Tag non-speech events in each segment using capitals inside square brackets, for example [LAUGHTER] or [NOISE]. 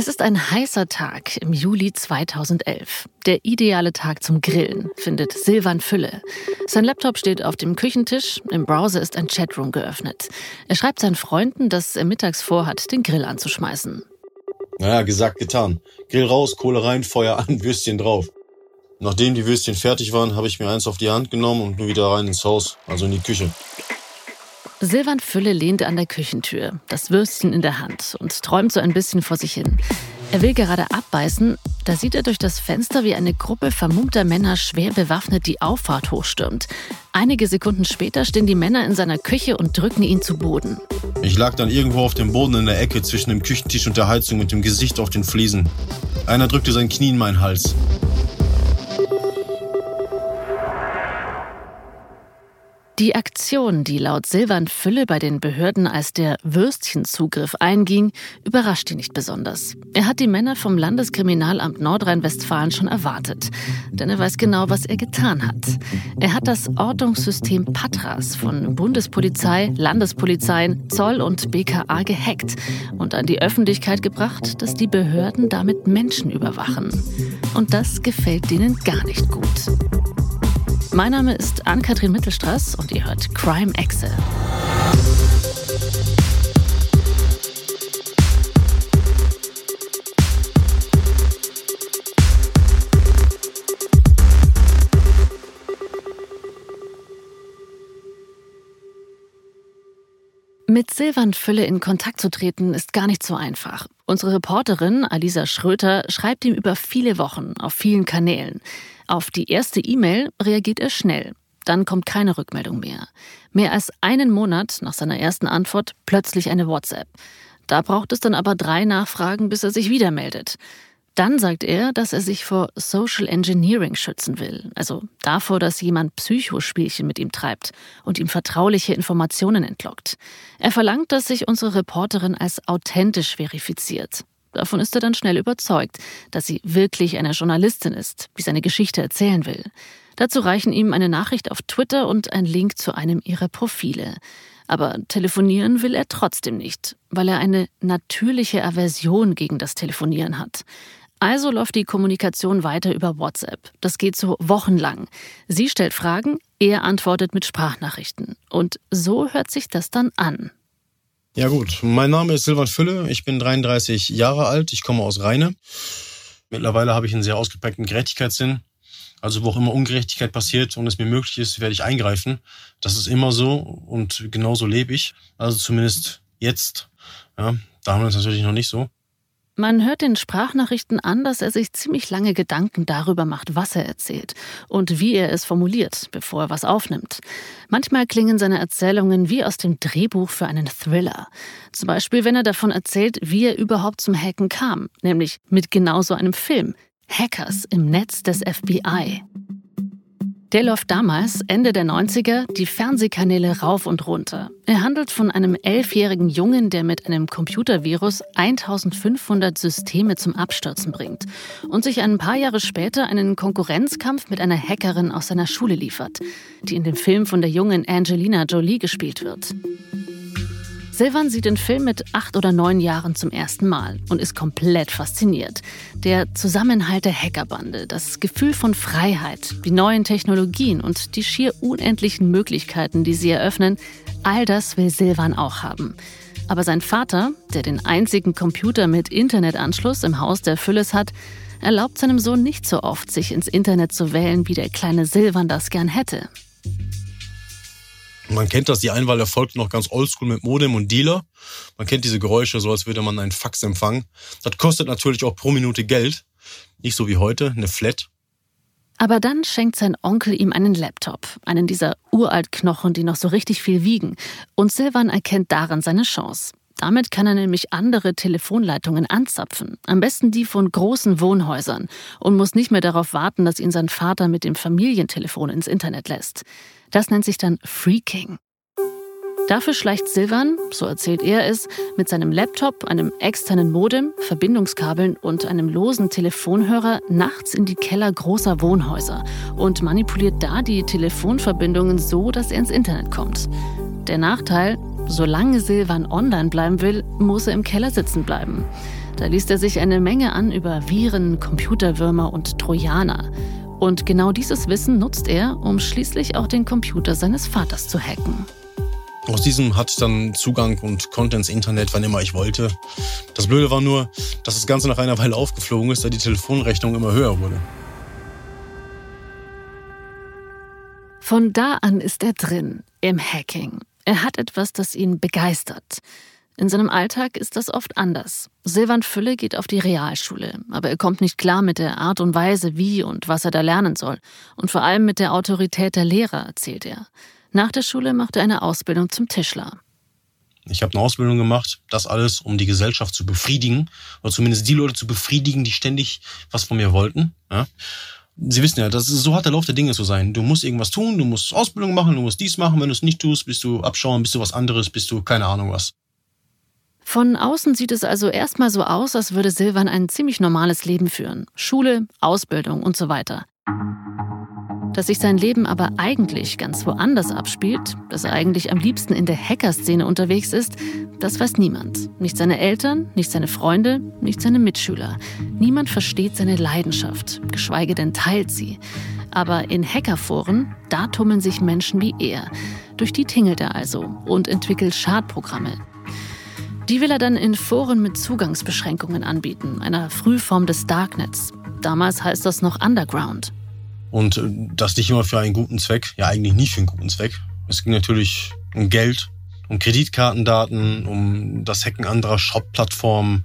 Es ist ein heißer Tag im Juli 2011. Der ideale Tag zum Grillen, findet Silvan Fülle. Sein Laptop steht auf dem Küchentisch, im Browser ist ein Chatroom geöffnet. Er schreibt seinen Freunden, dass er mittags vorhat, den Grill anzuschmeißen. Naja, gesagt, getan. Grill raus, Kohle rein, Feuer an, Würstchen drauf. Nachdem die Würstchen fertig waren, habe ich mir eins auf die Hand genommen und nur wieder rein ins Haus, also in die Küche. Silvan Fülle lehnte an der Küchentür, das Würstchen in der Hand und träumt so ein bisschen vor sich hin. Er will gerade abbeißen, da sieht er durch das Fenster, wie eine Gruppe vermummter Männer schwer bewaffnet die Auffahrt hochstürmt. Einige Sekunden später stehen die Männer in seiner Küche und drücken ihn zu Boden. Ich lag dann irgendwo auf dem Boden in der Ecke zwischen dem Küchentisch und der Heizung mit dem Gesicht auf den Fliesen. Einer drückte sein Knie in meinen Hals. Die Aktion, die laut Silvan Fülle bei den Behörden als der Würstchenzugriff einging, überrascht ihn nicht besonders. Er hat die Männer vom Landeskriminalamt Nordrhein-Westfalen schon erwartet. Denn er weiß genau, was er getan hat. Er hat das Ortungssystem Patras von Bundespolizei, Landespolizeien, Zoll und BKA gehackt und an die Öffentlichkeit gebracht, dass die Behörden damit Menschen überwachen. Und das gefällt denen gar nicht gut. Mein Name ist Ann-Kathrin Mittelstraß und ihr hört Crime Excel. Mit Silvan Fülle in Kontakt zu treten, ist gar nicht so einfach. Unsere Reporterin Alisa Schröter schreibt ihm über viele Wochen auf vielen Kanälen. Auf die erste E-Mail reagiert er schnell. Dann kommt keine Rückmeldung mehr. Mehr als einen Monat nach seiner ersten Antwort plötzlich eine WhatsApp. Da braucht es dann aber drei Nachfragen, bis er sich wieder meldet. Dann sagt er, dass er sich vor Social Engineering schützen will, also davor, dass jemand Psychospielchen mit ihm treibt und ihm vertrauliche Informationen entlockt. Er verlangt, dass sich unsere Reporterin als authentisch verifiziert. Davon ist er dann schnell überzeugt, dass sie wirklich eine Journalistin ist, die seine Geschichte erzählen will. Dazu reichen ihm eine Nachricht auf Twitter und ein Link zu einem ihrer Profile. Aber telefonieren will er trotzdem nicht, weil er eine natürliche Aversion gegen das Telefonieren hat. Also läuft die Kommunikation weiter über WhatsApp. Das geht so wochenlang. Sie stellt Fragen, er antwortet mit Sprachnachrichten. Und so hört sich das dann an. Ja gut, mein Name ist Silvan Fülle, ich bin 33 Jahre alt, ich komme aus Rheine. Mittlerweile habe ich einen sehr ausgeprägten Gerechtigkeitssinn. Also wo auch immer Ungerechtigkeit passiert und es mir möglich ist, werde ich eingreifen. Das ist immer so und genauso lebe ich. Also zumindest jetzt. Ja, damals natürlich noch nicht so. Man hört den Sprachnachrichten an, dass er sich ziemlich lange Gedanken darüber macht, was er erzählt und wie er es formuliert, bevor er was aufnimmt. Manchmal klingen seine Erzählungen wie aus dem Drehbuch für einen Thriller. Zum Beispiel, wenn er davon erzählt, wie er überhaupt zum Hacken kam, nämlich mit genau so einem Film. Hackers im Netz des FBI. Der läuft damals, Ende der 90er, die Fernsehkanäle rauf und runter. Er handelt von einem elfjährigen Jungen, der mit einem Computervirus 1500 Systeme zum Abstürzen bringt und sich ein paar Jahre später einen Konkurrenzkampf mit einer Hackerin aus seiner Schule liefert, die in dem Film von der jungen Angelina Jolie gespielt wird. Silvan sieht den Film mit acht oder neun Jahren zum ersten Mal und ist komplett fasziniert. Der Zusammenhalt der Hackerbande, das Gefühl von Freiheit, die neuen Technologien und die schier unendlichen Möglichkeiten, die sie eröffnen, all das will Silvan auch haben. Aber sein Vater, der den einzigen Computer mit Internetanschluss im Haus der Fülles hat, erlaubt seinem Sohn nicht so oft, sich ins Internet zu wählen, wie der kleine Silvan das gern hätte. Man kennt das, die Einwahl erfolgt noch ganz oldschool mit Modem und Dealer. Man kennt diese Geräusche, so als würde man einen Fax empfangen. Das kostet natürlich auch pro Minute Geld. Nicht so wie heute, eine Flat. Aber dann schenkt sein Onkel ihm einen Laptop, einen dieser Uraltknochen, die noch so richtig viel wiegen. Und Silvan erkennt darin seine Chance. Damit kann er nämlich andere Telefonleitungen anzapfen, am besten die von großen Wohnhäusern, und muss nicht mehr darauf warten, dass ihn sein Vater mit dem Familientelefon ins Internet lässt. Das nennt sich dann Freaking. Dafür schleicht Silvan, so erzählt er es, mit seinem Laptop, einem externen Modem, Verbindungskabeln und einem losen Telefonhörer nachts in die Keller großer Wohnhäuser und manipuliert da die Telefonverbindungen so, dass er ins Internet kommt. Der Nachteil, solange Silvan online bleiben will, muss er im Keller sitzen bleiben. Da liest er sich eine Menge an über Viren, Computerwürmer und Trojaner. Und genau dieses Wissen nutzt er, um schließlich auch den Computer seines Vaters zu hacken. Aus diesem hatte ich dann Zugang und konnte ins Internet, wann immer ich wollte. Das Blöde war nur, dass das Ganze nach einer Weile aufgeflogen ist, da die Telefonrechnung immer höher wurde. Von da an ist er drin, im Hacking. Er hat etwas, das ihn begeistert. In seinem Alltag ist das oft anders. Silvan Fülle geht auf die Realschule, aber er kommt nicht klar mit der Art und Weise, wie und was er da lernen soll. Und vor allem mit der Autorität der Lehrer, erzählt er. Nach der Schule macht er eine Ausbildung zum Tischler. Ich habe eine Ausbildung gemacht, das alles, um die Gesellschaft zu befriedigen, oder zumindest die Leute zu befriedigen, die ständig was von mir wollten. Ja? Sie wissen ja, das ist, so hat der Lauf der Dinge zu sein. Du musst irgendwas tun, du musst Ausbildung machen, du musst dies machen. Wenn du es nicht tust, bist du abschauen, bist du was anderes, bist du keine Ahnung was. Von außen sieht es also erstmal so aus, als würde Silvan ein ziemlich normales Leben führen. Schule, Ausbildung und so weiter. Dass sich sein Leben aber eigentlich ganz woanders abspielt, dass er eigentlich am liebsten in der Hackerszene unterwegs ist, das weiß niemand. Nicht seine Eltern, nicht seine Freunde, nicht seine Mitschüler. Niemand versteht seine Leidenschaft, geschweige denn teilt sie. Aber in Hackerforen, da tummeln sich Menschen wie er. Durch die tingelt er also und entwickelt Schadprogramme. Die will er dann in Foren mit Zugangsbeschränkungen anbieten, einer Frühform des Darknets. Damals heißt das noch Underground. Und äh, das nicht immer für einen guten Zweck, ja eigentlich nie für einen guten Zweck. Es ging natürlich um Geld, um Kreditkartendaten, um das Hacken anderer Shop-Plattformen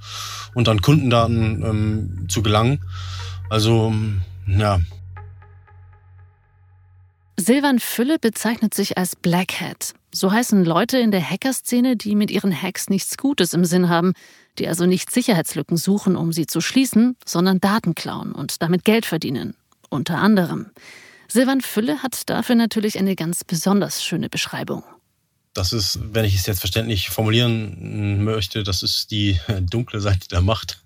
und an Kundendaten ähm, zu gelangen. Also, ja. Silvan Fülle bezeichnet sich als Black Hat. So heißen Leute in der Hackerszene, die mit ihren Hacks nichts Gutes im Sinn haben, die also nicht Sicherheitslücken suchen, um sie zu schließen, sondern Daten klauen und damit Geld verdienen unter anderem. Silvan Fülle hat dafür natürlich eine ganz besonders schöne Beschreibung. Das ist, wenn ich es jetzt verständlich formulieren möchte, das ist die dunkle Seite der Macht.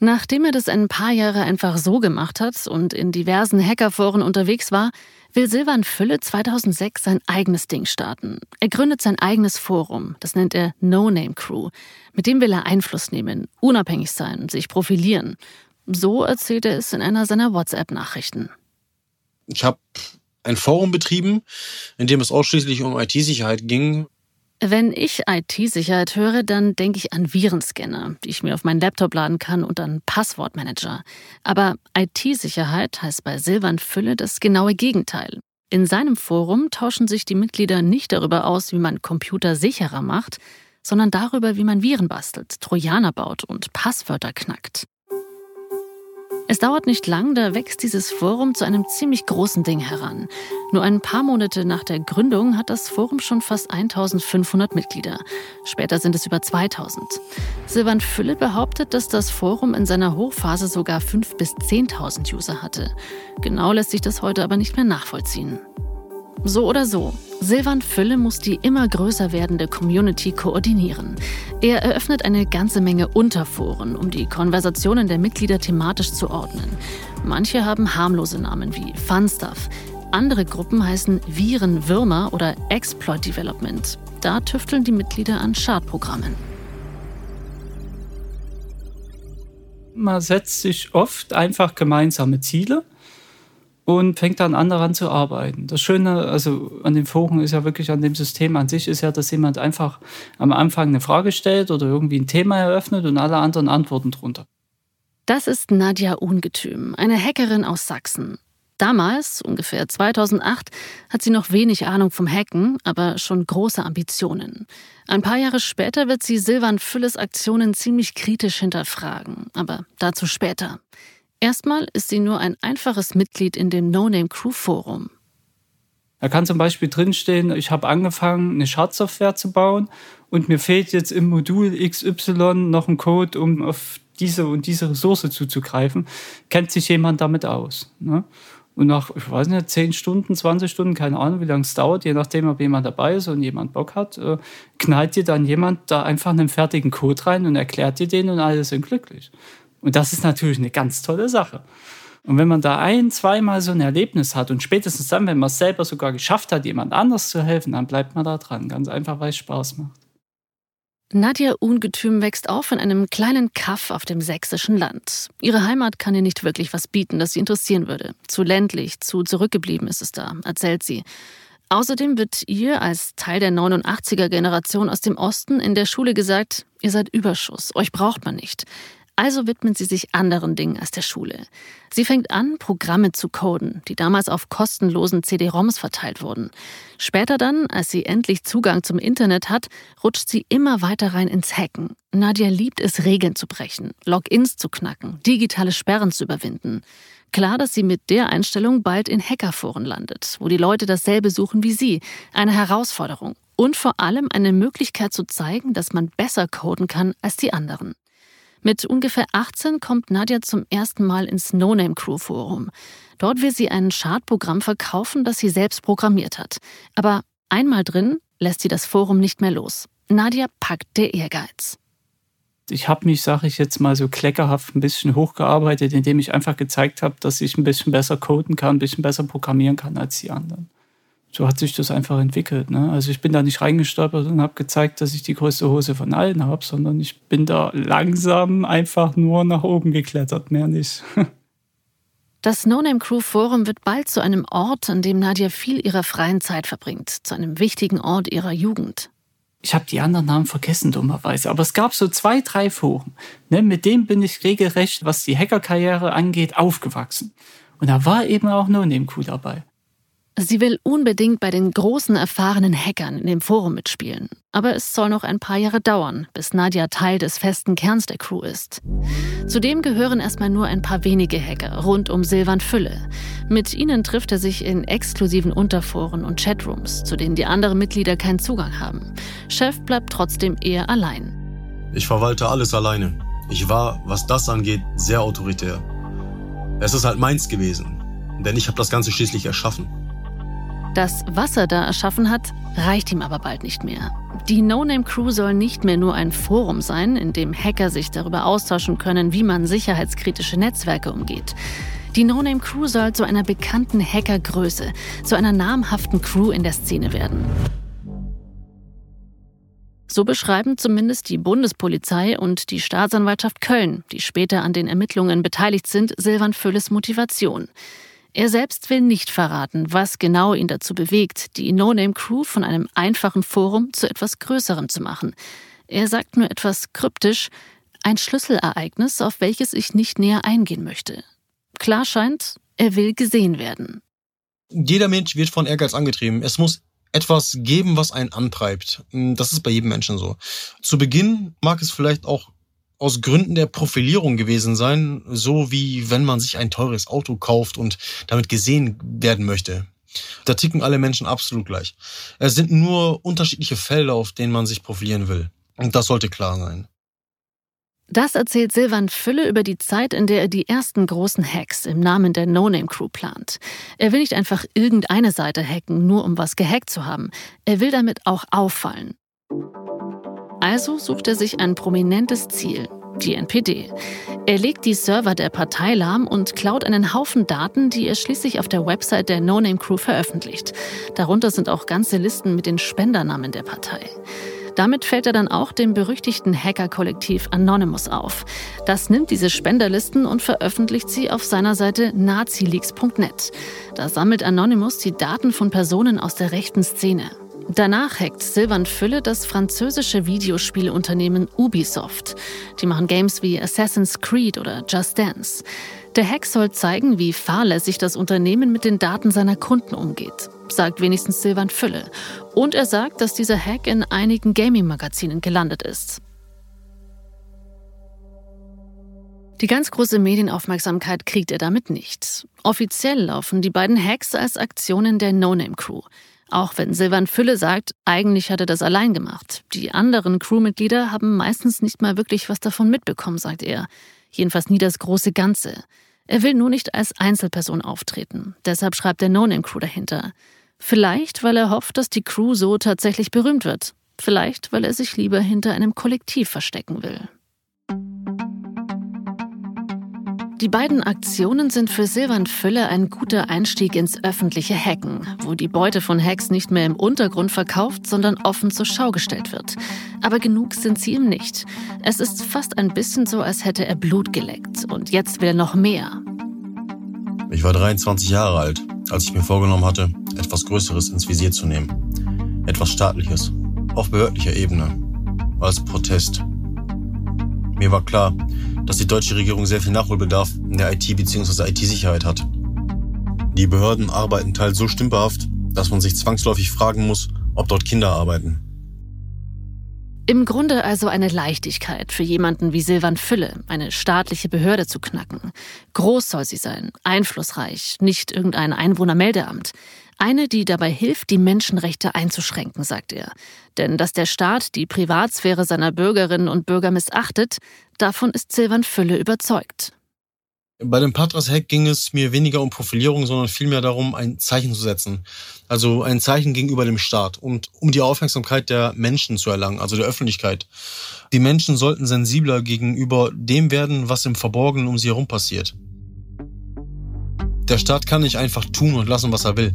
Nachdem er das ein paar Jahre einfach so gemacht hat und in diversen Hackerforen unterwegs war, will Silvan Fülle 2006 sein eigenes Ding starten. Er gründet sein eigenes Forum, das nennt er No Name Crew. Mit dem will er Einfluss nehmen, unabhängig sein, sich profilieren. So erzählt er es in einer seiner WhatsApp-Nachrichten. Ich habe ein Forum betrieben, in dem es ausschließlich um IT-Sicherheit ging. Wenn ich IT-Sicherheit höre, dann denke ich an Virenscanner, die ich mir auf meinen Laptop laden kann und an Passwortmanager. Aber IT-Sicherheit heißt bei Silvan Fülle das genaue Gegenteil. In seinem Forum tauschen sich die Mitglieder nicht darüber aus, wie man Computer sicherer macht, sondern darüber, wie man Viren bastelt, Trojaner baut und Passwörter knackt. Es dauert nicht lang, da wächst dieses Forum zu einem ziemlich großen Ding heran. Nur ein paar Monate nach der Gründung hat das Forum schon fast 1500 Mitglieder. Später sind es über 2000. Silvan Fülle behauptet, dass das Forum in seiner Hochphase sogar 5.000 bis 10.000 User hatte. Genau lässt sich das heute aber nicht mehr nachvollziehen. So oder so, Silvan Fülle muss die immer größer werdende Community koordinieren. Er eröffnet eine ganze Menge Unterforen, um die Konversationen der Mitglieder thematisch zu ordnen. Manche haben harmlose Namen wie Funstuff. Andere Gruppen heißen Viren, Würmer oder Exploit Development. Da tüfteln die Mitglieder an Schadprogrammen. Man setzt sich oft einfach gemeinsame Ziele und fängt dann an daran zu arbeiten. Das Schöne also an den Foren ist ja wirklich an dem System an sich ist ja, dass jemand einfach am Anfang eine Frage stellt oder irgendwie ein Thema eröffnet und alle anderen antworten drunter. Das ist Nadja Ungetüm, eine Hackerin aus Sachsen. Damals, ungefähr 2008, hat sie noch wenig Ahnung vom Hacken, aber schon große Ambitionen. Ein paar Jahre später wird sie Silvan Fülles Aktionen ziemlich kritisch hinterfragen, aber dazu später. Erstmal ist sie nur ein einfaches Mitglied in dem No-Name Crew Forum. Da kann zum Beispiel drinstehen, ich habe angefangen, eine Schadsoftware zu bauen und mir fehlt jetzt im Modul XY noch ein Code, um auf diese und diese Ressource zuzugreifen. Kennt sich jemand damit aus? Ne? Und nach, ich weiß nicht, 10 Stunden, 20 Stunden, keine Ahnung, wie lange es dauert, je nachdem, ob jemand dabei ist und jemand Bock hat, äh, knallt dir dann jemand da einfach einen fertigen Code rein und erklärt dir den und alle sind glücklich. Und das ist natürlich eine ganz tolle Sache. Und wenn man da ein, zweimal so ein Erlebnis hat und spätestens dann, wenn man es selber sogar geschafft hat, jemand anders zu helfen, dann bleibt man da dran. Ganz einfach, weil es Spaß macht. Nadja Ungetüm wächst auf in einem kleinen Kaff auf dem sächsischen Land. Ihre Heimat kann ihr nicht wirklich was bieten, das sie interessieren würde. Zu ländlich, zu zurückgeblieben ist es da, erzählt sie. Außerdem wird ihr als Teil der 89er Generation aus dem Osten in der Schule gesagt, ihr seid Überschuss, euch braucht man nicht. Also widmet sie sich anderen Dingen als der Schule. Sie fängt an, Programme zu coden, die damals auf kostenlosen CD-ROMs verteilt wurden. Später dann, als sie endlich Zugang zum Internet hat, rutscht sie immer weiter rein ins Hacken. Nadia liebt es, Regeln zu brechen, Logins zu knacken, digitale Sperren zu überwinden. Klar, dass sie mit der Einstellung bald in Hackerforen landet, wo die Leute dasselbe suchen wie sie. Eine Herausforderung und vor allem eine Möglichkeit zu zeigen, dass man besser coden kann als die anderen. Mit ungefähr 18 kommt Nadja zum ersten Mal ins No Name Crew Forum. Dort will sie ein Schadprogramm verkaufen, das sie selbst programmiert hat. Aber einmal drin lässt sie das Forum nicht mehr los. Nadja packt der Ehrgeiz. Ich habe mich, sage ich jetzt mal so kleckerhaft, ein bisschen hochgearbeitet, indem ich einfach gezeigt habe, dass ich ein bisschen besser coden kann, ein bisschen besser programmieren kann als die anderen so hat sich das einfach entwickelt. Ne? Also ich bin da nicht reingestolpert und habe gezeigt, dass ich die größte Hose von allen habe, sondern ich bin da langsam einfach nur nach oben geklettert, mehr nicht. [LAUGHS] Das No Name Crew Forum wird bald zu einem Ort, an dem Nadia viel ihrer freien Zeit verbringt, zu einem wichtigen Ort ihrer Jugend. Ich habe die anderen Namen vergessen, dummerweise. Aber es gab so zwei, drei Foren. Ne, mit denen bin ich regelrecht, was die Hackerkarriere angeht, aufgewachsen. Und da war eben auch No Name Crew dabei. Sie will unbedingt bei den großen erfahrenen Hackern in dem Forum mitspielen. Aber es soll noch ein paar Jahre dauern, bis Nadia Teil des festen Kerns der Crew ist. Zudem gehören erstmal nur ein paar wenige Hacker rund um Silvan Fülle. Mit ihnen trifft er sich in exklusiven Unterforen und Chatrooms, zu denen die anderen Mitglieder keinen Zugang haben. Chef bleibt trotzdem eher allein. Ich verwalte alles alleine. Ich war, was das angeht, sehr autoritär. Es ist halt meins gewesen, denn ich habe das Ganze schließlich erschaffen. Das, was er da erschaffen hat, reicht ihm aber bald nicht mehr. Die No-Name-Crew soll nicht mehr nur ein Forum sein, in dem Hacker sich darüber austauschen können, wie man sicherheitskritische Netzwerke umgeht. Die No-Name-Crew soll zu einer bekannten Hackergröße, zu einer namhaften Crew in der Szene werden. So beschreiben zumindest die Bundespolizei und die Staatsanwaltschaft Köln, die später an den Ermittlungen beteiligt sind, Silvan Fülles Motivation. Er selbst will nicht verraten, was genau ihn dazu bewegt, die No-Name-Crew von einem einfachen Forum zu etwas Größerem zu machen. Er sagt nur etwas kryptisch, ein Schlüsselereignis, auf welches ich nicht näher eingehen möchte. Klar scheint, er will gesehen werden. Jeder Mensch wird von Ehrgeiz angetrieben. Es muss etwas geben, was einen antreibt. Das ist bei jedem Menschen so. Zu Beginn mag es vielleicht auch aus Gründen der Profilierung gewesen sein, so wie wenn man sich ein teures Auto kauft und damit gesehen werden möchte. Da ticken alle Menschen absolut gleich. Es sind nur unterschiedliche Felder, auf denen man sich profilieren will. Und das sollte klar sein. Das erzählt Silvan Fülle über die Zeit, in der er die ersten großen Hacks im Namen der No-Name-Crew plant. Er will nicht einfach irgendeine Seite hacken, nur um was gehackt zu haben. Er will damit auch auffallen. Also sucht er sich ein prominentes Ziel, die NPD. Er legt die Server der Partei lahm und klaut einen Haufen Daten, die er schließlich auf der Website der No Name Crew veröffentlicht. Darunter sind auch ganze Listen mit den Spendernamen der Partei. Damit fällt er dann auch dem berüchtigten Hacker-Kollektiv Anonymous auf. Das nimmt diese Spenderlisten und veröffentlicht sie auf seiner Seite nazileaks.net. Da sammelt Anonymous die Daten von Personen aus der rechten Szene. Danach hackt Silvan Fülle das französische Videospielunternehmen Ubisoft. Die machen Games wie Assassin's Creed oder Just Dance. Der Hack soll zeigen, wie fahrlässig das Unternehmen mit den Daten seiner Kunden umgeht, sagt wenigstens Silvan Fülle. Und er sagt, dass dieser Hack in einigen Gaming-Magazinen gelandet ist. Die ganz große Medienaufmerksamkeit kriegt er damit nicht. Offiziell laufen die beiden Hacks als Aktionen der No-Name-Crew. Auch wenn Silvan Fülle sagt, eigentlich hat er das allein gemacht. Die anderen Crewmitglieder haben meistens nicht mal wirklich was davon mitbekommen, sagt er. Jedenfalls nie das große Ganze. Er will nur nicht als Einzelperson auftreten. Deshalb schreibt der No-Name-Crew dahinter. Vielleicht, weil er hofft, dass die Crew so tatsächlich berühmt wird. Vielleicht, weil er sich lieber hinter einem Kollektiv verstecken will. Die beiden Aktionen sind für Silvan Fülle ein guter Einstieg ins öffentliche Hacken, wo die Beute von Hacks nicht mehr im Untergrund verkauft, sondern offen zur Schau gestellt wird. Aber genug sind sie ihm nicht. Es ist fast ein bisschen so, als hätte er Blut geleckt und jetzt will er noch mehr. Ich war 23 Jahre alt, als ich mir vorgenommen hatte, etwas Größeres ins Visier zu nehmen. Etwas Staatliches, auf behördlicher Ebene, als Protest. Mir war klar, dass die deutsche Regierung sehr viel Nachholbedarf in der IT- bzw. IT-Sicherheit hat. Die Behörden arbeiten teils so stümperhaft, dass man sich zwangsläufig fragen muss, ob dort Kinder arbeiten. Im Grunde also eine Leichtigkeit für jemanden wie Silvan Fülle, eine staatliche Behörde zu knacken. Groß soll sie sein, einflussreich, nicht irgendein Einwohnermeldeamt. Eine, die dabei hilft, die Menschenrechte einzuschränken, sagt er. Denn dass der Staat die Privatsphäre seiner Bürgerinnen und Bürger missachtet, davon ist Silvan Fülle überzeugt. Bei dem Patras-Hack ging es mir weniger um Profilierung, sondern vielmehr darum, ein Zeichen zu setzen. Also ein Zeichen gegenüber dem Staat und um die Aufmerksamkeit der Menschen zu erlangen, also der Öffentlichkeit. Die Menschen sollten sensibler gegenüber dem werden, was im Verborgenen um sie herum passiert. Der Staat kann nicht einfach tun und lassen, was er will.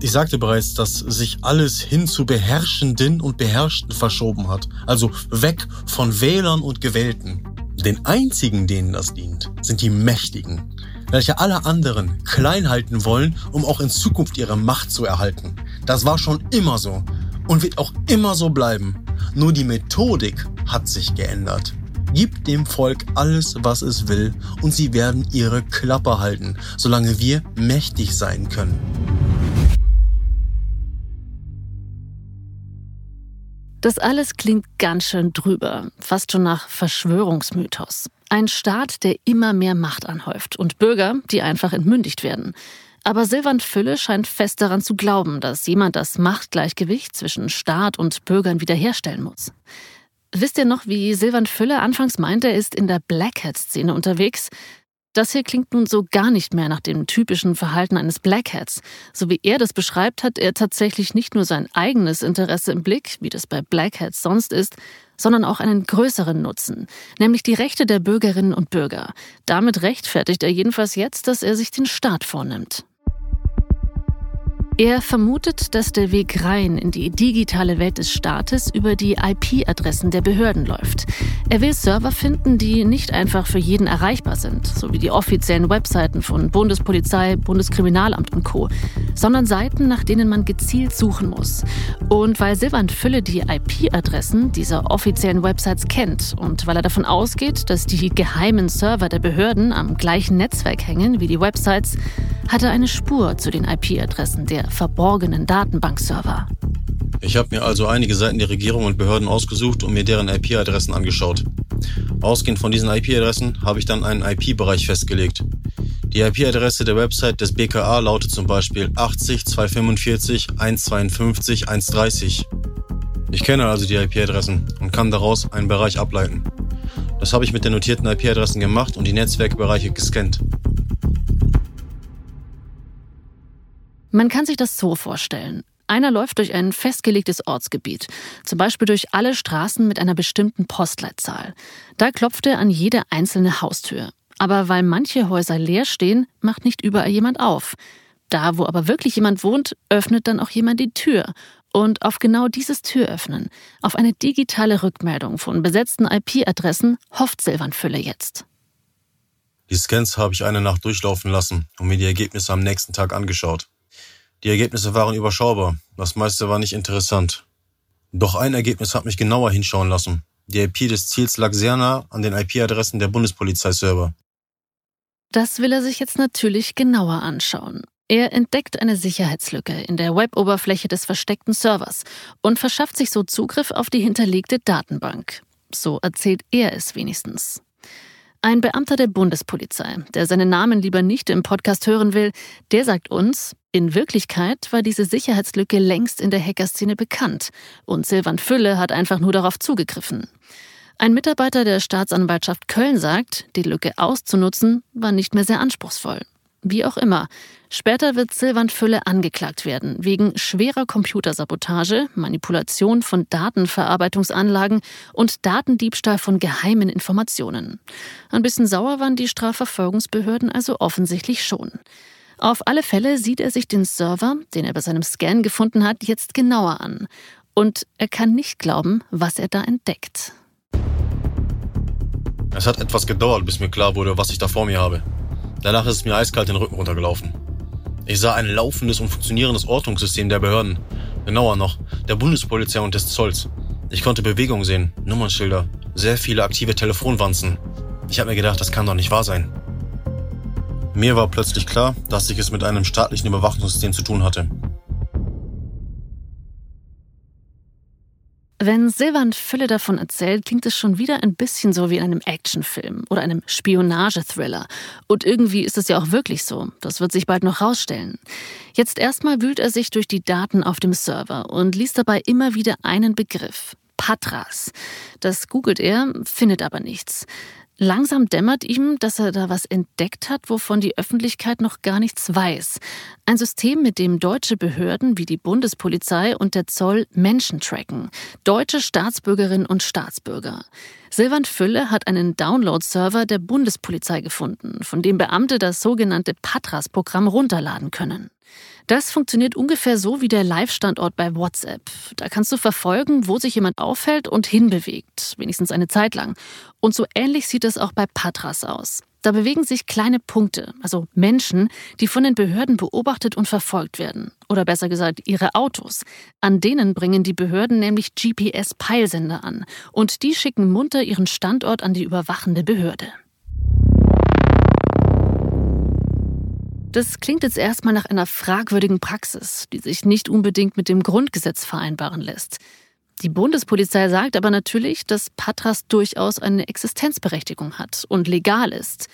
Ich sagte bereits, dass sich alles hin zu Beherrschenden und Beherrschten verschoben hat. Also weg von Wählern und Gewählten. Den einzigen, denen das dient, sind die Mächtigen, welche alle anderen klein halten wollen, um auch in Zukunft ihre Macht zu erhalten. Das war schon immer so und wird auch immer so bleiben. Nur die Methodik hat sich geändert. Gib dem Volk alles, was es will, und sie werden ihre Klappe halten, solange wir mächtig sein können. Das alles klingt ganz schön drüber, fast schon nach Verschwörungsmythos. Ein Staat, der immer mehr Macht anhäuft und Bürger, die einfach entmündigt werden. Aber Silvan Fülle scheint fest daran zu glauben, dass jemand das Machtgleichgewicht zwischen Staat und Bürgern wiederherstellen muss. Wisst ihr noch, wie Silvan Fülle anfangs meinte, er ist in der Black Hat-Szene unterwegs? Das hier klingt nun so gar nicht mehr nach dem typischen Verhalten eines Black Hats. So wie er das beschreibt, hat er tatsächlich nicht nur sein eigenes Interesse im Blick, wie das bei Black Hats sonst ist, sondern auch einen größeren Nutzen, nämlich die Rechte der Bürgerinnen und Bürger. Damit rechtfertigt er jedenfalls jetzt, dass er sich den Staat vornimmt. Er vermutet, dass der Weg rein in die digitale Welt des Staates über die IP-Adressen der Behörden läuft. Er will Server finden, die nicht einfach für jeden erreichbar sind, so wie die offiziellen Webseiten von Bundespolizei, Bundeskriminalamt und Co., sondern Seiten, nach denen man gezielt suchen muss. Und weil Silvan Fülle die IP-Adressen dieser offiziellen Websites kennt und weil er davon ausgeht, dass die geheimen Server der Behörden am gleichen Netzwerk hängen wie die Websites, hat er eine Spur zu den IP-Adressen der verborgenen Datenbankserver. Ich habe mir also einige Seiten der Regierung und Behörden ausgesucht und mir deren IP-Adressen angeschaut. Ausgehend von diesen IP-Adressen habe ich dann einen IP-Bereich festgelegt. Die IP-Adresse der Website des BKA lautet zum Beispiel 80 245 152 130. Ich kenne also die IP-Adressen und kann daraus einen Bereich ableiten. Das habe ich mit den notierten IP-Adressen gemacht und die Netzwerkbereiche gescannt. Man kann sich das so vorstellen. Einer läuft durch ein festgelegtes Ortsgebiet, zum Beispiel durch alle Straßen mit einer bestimmten Postleitzahl. Da klopft er an jede einzelne Haustür. Aber weil manche Häuser leer stehen, macht nicht überall jemand auf. Da, wo aber wirklich jemand wohnt, öffnet dann auch jemand die Tür. Und auf genau dieses Türöffnen, auf eine digitale Rückmeldung von besetzten IP-Adressen, hofft Silvan Fülle jetzt. Die Scans habe ich eine Nacht durchlaufen lassen und mir die Ergebnisse am nächsten Tag angeschaut. Die Ergebnisse waren überschaubar. Das meiste war nicht interessant. Doch ein Ergebnis hat mich genauer hinschauen lassen. Die IP des Ziels lag sehr nah an den IP-Adressen der Bundespolizeiserver. Das will er sich jetzt natürlich genauer anschauen. Er entdeckt eine Sicherheitslücke in der Web-Oberfläche des versteckten Servers und verschafft sich so Zugriff auf die hinterlegte Datenbank. So erzählt er es wenigstens. Ein Beamter der Bundespolizei, der seinen Namen lieber nicht im Podcast hören will, der sagt uns, in Wirklichkeit war diese Sicherheitslücke längst in der Hackerszene bekannt und Silvan Fülle hat einfach nur darauf zugegriffen. Ein Mitarbeiter der Staatsanwaltschaft Köln sagt, die Lücke auszunutzen war nicht mehr sehr anspruchsvoll. Wie auch immer. Später wird Silvan Fülle angeklagt werden wegen schwerer Computersabotage, Manipulation von Datenverarbeitungsanlagen und Datendiebstahl von geheimen Informationen. Ein bisschen sauer waren die Strafverfolgungsbehörden also offensichtlich schon. Auf alle Fälle sieht er sich den Server, den er bei seinem Scan gefunden hat, jetzt genauer an. Und er kann nicht glauben, was er da entdeckt. Es hat etwas gedauert, bis mir klar wurde, was ich da vor mir habe. Danach ist es mir eiskalt den Rücken runtergelaufen. Ich sah ein laufendes und funktionierendes Ortungssystem der Behörden. Genauer noch, der Bundespolizei und des Zolls. Ich konnte Bewegung sehen, Nummernschilder, sehr viele aktive Telefonwanzen. Ich habe mir gedacht, das kann doch nicht wahr sein. Mir war plötzlich klar, dass ich es mit einem staatlichen Überwachungssystem zu tun hatte. Wenn Silvan Fülle davon erzählt, klingt es schon wieder ein bisschen so wie in einem Actionfilm oder einem Spionagethriller. Und irgendwie ist es ja auch wirklich so. Das wird sich bald noch rausstellen. Jetzt erstmal wühlt er sich durch die Daten auf dem Server und liest dabei immer wieder einen Begriff. Patras. Das googelt er, findet aber nichts. Langsam dämmert ihm, dass er da was entdeckt hat, wovon die Öffentlichkeit noch gar nichts weiß. Ein System, mit dem deutsche Behörden wie die Bundespolizei und der Zoll Menschen tracken. Deutsche Staatsbürgerinnen und Staatsbürger. Silvan Fülle hat einen Download-Server der Bundespolizei gefunden, von dem Beamte das sogenannte Patras-Programm runterladen können. Das funktioniert ungefähr so wie der Live-Standort bei WhatsApp. Da kannst du verfolgen, wo sich jemand aufhält und hinbewegt, wenigstens eine Zeit lang. Und so ähnlich sieht es auch bei Patras aus. Da bewegen sich kleine Punkte, also Menschen, die von den Behörden beobachtet und verfolgt werden. Oder besser gesagt, ihre Autos. An denen bringen die Behörden nämlich GPS-Peilsender an. Und die schicken munter ihren Standort an die überwachende Behörde. Das klingt jetzt erstmal nach einer fragwürdigen Praxis, die sich nicht unbedingt mit dem Grundgesetz vereinbaren lässt. Die Bundespolizei sagt aber natürlich, dass Patras durchaus eine Existenzberechtigung hat und legal ist.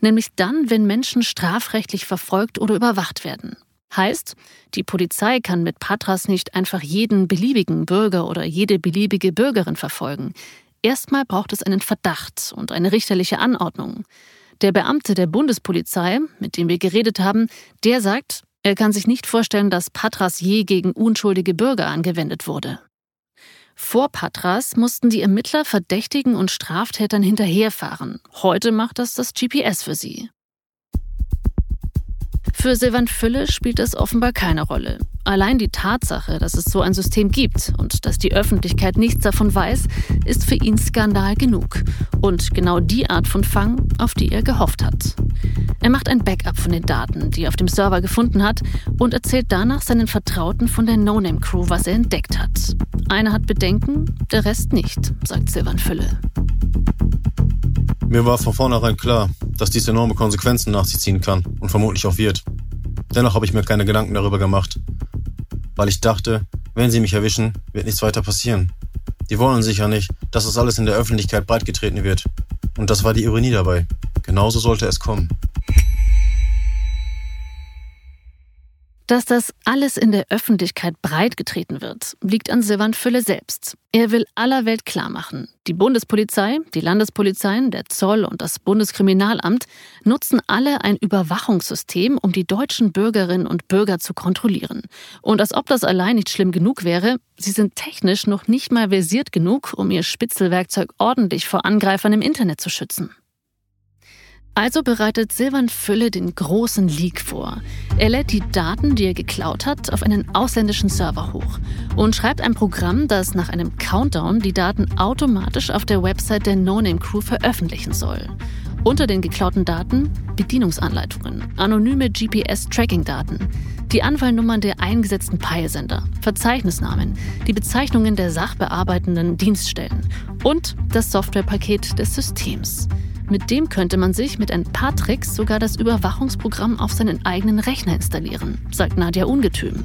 Nämlich dann, wenn Menschen strafrechtlich verfolgt oder überwacht werden. Heißt, die Polizei kann mit Patras nicht einfach jeden beliebigen Bürger oder jede beliebige Bürgerin verfolgen. Erstmal braucht es einen Verdacht und eine richterliche Anordnung. Der Beamte der Bundespolizei, mit dem wir geredet haben, der sagt, er kann sich nicht vorstellen, dass Patras je gegen unschuldige Bürger angewendet wurde. Vor Patras mussten die Ermittler Verdächtigen und Straftätern hinterherfahren. Heute macht das das GPS für sie. Für Silvan Fülle spielt es offenbar keine Rolle. Allein die Tatsache, dass es so ein System gibt und dass die Öffentlichkeit nichts davon weiß, ist für ihn Skandal genug. Und genau die Art von Fang, auf die er gehofft hat. Er macht ein Backup von den Daten, die er auf dem Server gefunden hat, und erzählt danach seinen Vertrauten von der No-Name-Crew, was er entdeckt hat. Einer hat Bedenken, der Rest nicht, sagt Silvan Fülle. Mir war von vornherein klar, dass dies enorme Konsequenzen nach sich ziehen kann und vermutlich auch wird. Dennoch habe ich mir keine Gedanken darüber gemacht, weil ich dachte, wenn sie mich erwischen, wird nichts weiter passieren. Die wollen sicher nicht, dass das alles in der Öffentlichkeit breitgetreten wird. Und das war die Ironie dabei. Genauso sollte es kommen. Dass das alles in der Öffentlichkeit breitgetreten wird, liegt an Silvan Fülle selbst. Er will aller Welt klarmachen. Die Bundespolizei, die Landespolizeien, der Zoll und das Bundeskriminalamt nutzen alle ein Überwachungssystem, um die deutschen Bürgerinnen und Bürger zu kontrollieren. Und als ob das allein nicht schlimm genug wäre, sie sind technisch noch nicht mal versiert genug, um ihr Spitzelwerkzeug ordentlich vor Angreifern im Internet zu schützen. Also bereitet Silvan Fülle den großen Leak vor. Er lädt die Daten, die er geklaut hat, auf einen ausländischen Server hoch und schreibt ein Programm, das nach einem Countdown die Daten automatisch auf der Website der No-Name Crew veröffentlichen soll. Unter den geklauten Daten Bedienungsanleitungen, anonyme GPS-Tracking-Daten, die Anwahlnummern der eingesetzten Peilsender, Verzeichnisnamen, die Bezeichnungen der sachbearbeitenden Dienststellen und das Softwarepaket des Systems. Mit dem könnte man sich mit ein paar Tricks sogar das Überwachungsprogramm auf seinen eigenen Rechner installieren, sagt Nadja Ungetüm.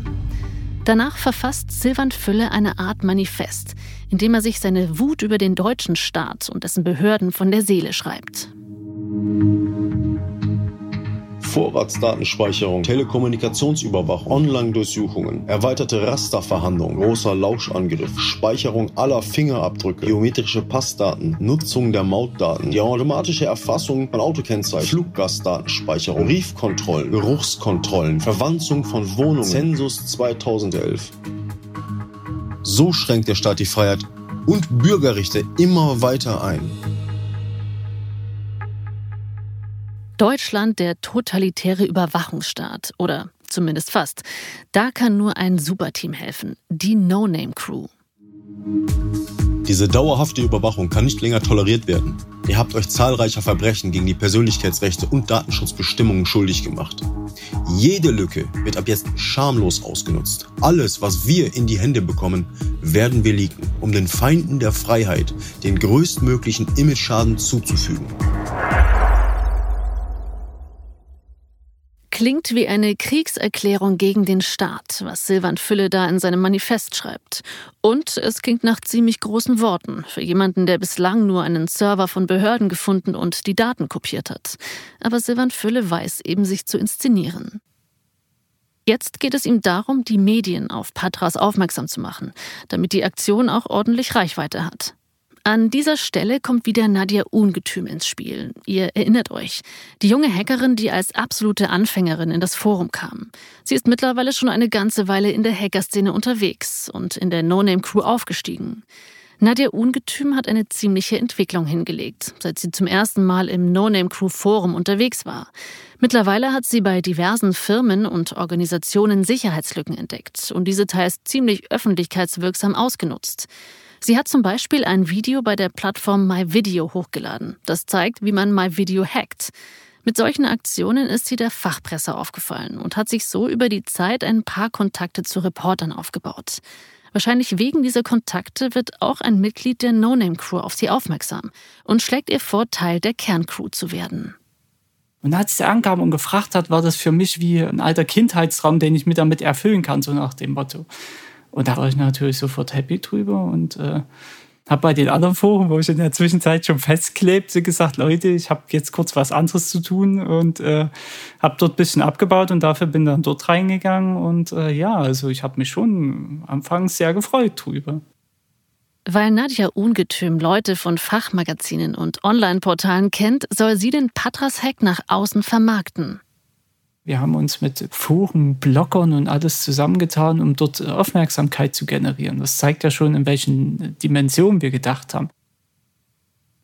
Danach verfasst Silvan Fülle eine Art Manifest, in dem er sich seine Wut über den deutschen Staat und dessen Behörden von der Seele schreibt. Vorratsdatenspeicherung, Telekommunikationsüberwachung, Online-Durchsuchungen, erweiterte Rasterverhandlung, großer Lauschangriff, Speicherung aller Fingerabdrücke, biometrische Passdaten, Nutzung der Mautdaten, die automatische Erfassung von Autokennzeichen, Fluggastdatenspeicherung, Briefkontrollen, Geruchskontrollen, Verwanzung von Wohnungen, Zensus 2011. So schränkt der Staat die Freiheit und Bürgerrechte immer weiter ein. Deutschland der totalitäre Überwachungsstaat oder zumindest fast. Da kann nur ein Superteam helfen, die No-Name-Crew. Diese dauerhafte Überwachung kann nicht länger toleriert werden. Ihr habt euch zahlreicher Verbrechen gegen die Persönlichkeitsrechte und Datenschutzbestimmungen schuldig gemacht. Jede Lücke wird ab jetzt schamlos ausgenutzt. Alles, was wir in die Hände bekommen, werden wir leaken, um den Feinden der Freiheit den größtmöglichen Image-Schaden zuzufügen. Klingt wie eine Kriegserklärung gegen den Staat, was Silvan Fülle da in seinem Manifest schreibt. Und es klingt nach ziemlich großen Worten für jemanden, der bislang nur einen Server von Behörden gefunden und die Daten kopiert hat. Aber Silvan Fülle weiß eben, sich zu inszenieren. Jetzt geht es ihm darum, die Medien auf Patras aufmerksam zu machen, damit die Aktion auch ordentlich Reichweite hat. An dieser Stelle kommt wieder Nadia Ungetüm ins Spiel. Ihr erinnert euch. Die junge Hackerin, die als absolute Anfängerin in das Forum kam. Sie ist mittlerweile schon eine ganze Weile in der Hackerszene unterwegs und in der No-Name-Crew aufgestiegen. Nadia Ungetüm hat eine ziemliche Entwicklung hingelegt, seit sie zum ersten Mal im No-Name-Crew-Forum unterwegs war. Mittlerweile hat sie bei diversen Firmen und Organisationen Sicherheitslücken entdeckt und diese teils ziemlich öffentlichkeitswirksam ausgenutzt. Sie hat zum Beispiel ein Video bei der Plattform MyVideo hochgeladen. Das zeigt, wie man MyVideo hackt. Mit solchen Aktionen ist sie der Fachpresse aufgefallen und hat sich so über die Zeit ein paar Kontakte zu Reportern aufgebaut. Wahrscheinlich wegen dieser Kontakte wird auch ein Mitglied der No-Name-Crew auf sie aufmerksam und schlägt ihr vor, Teil der Kerncrew zu werden. Und als sie ankam und gefragt hat, war das für mich wie ein alter Kindheitstraum, den ich mir damit erfüllen kann, so nach dem Motto. Und da war ich natürlich sofort happy drüber und äh, habe bei den anderen Foren, wo ich in der Zwischenzeit schon festklebte, gesagt, Leute, ich habe jetzt kurz was anderes zu tun und äh, habe dort ein bisschen abgebaut und dafür bin dann dort reingegangen und äh, ja, also ich habe mich schon anfangs sehr gefreut drüber. Weil Nadja Ungetüm Leute von Fachmagazinen und Online-Portalen kennt, soll sie den Patras-Hack nach außen vermarkten. Wir haben uns mit Foren, Bloggern und alles zusammengetan, um dort Aufmerksamkeit zu generieren. Das zeigt ja schon, in welchen Dimensionen wir gedacht haben.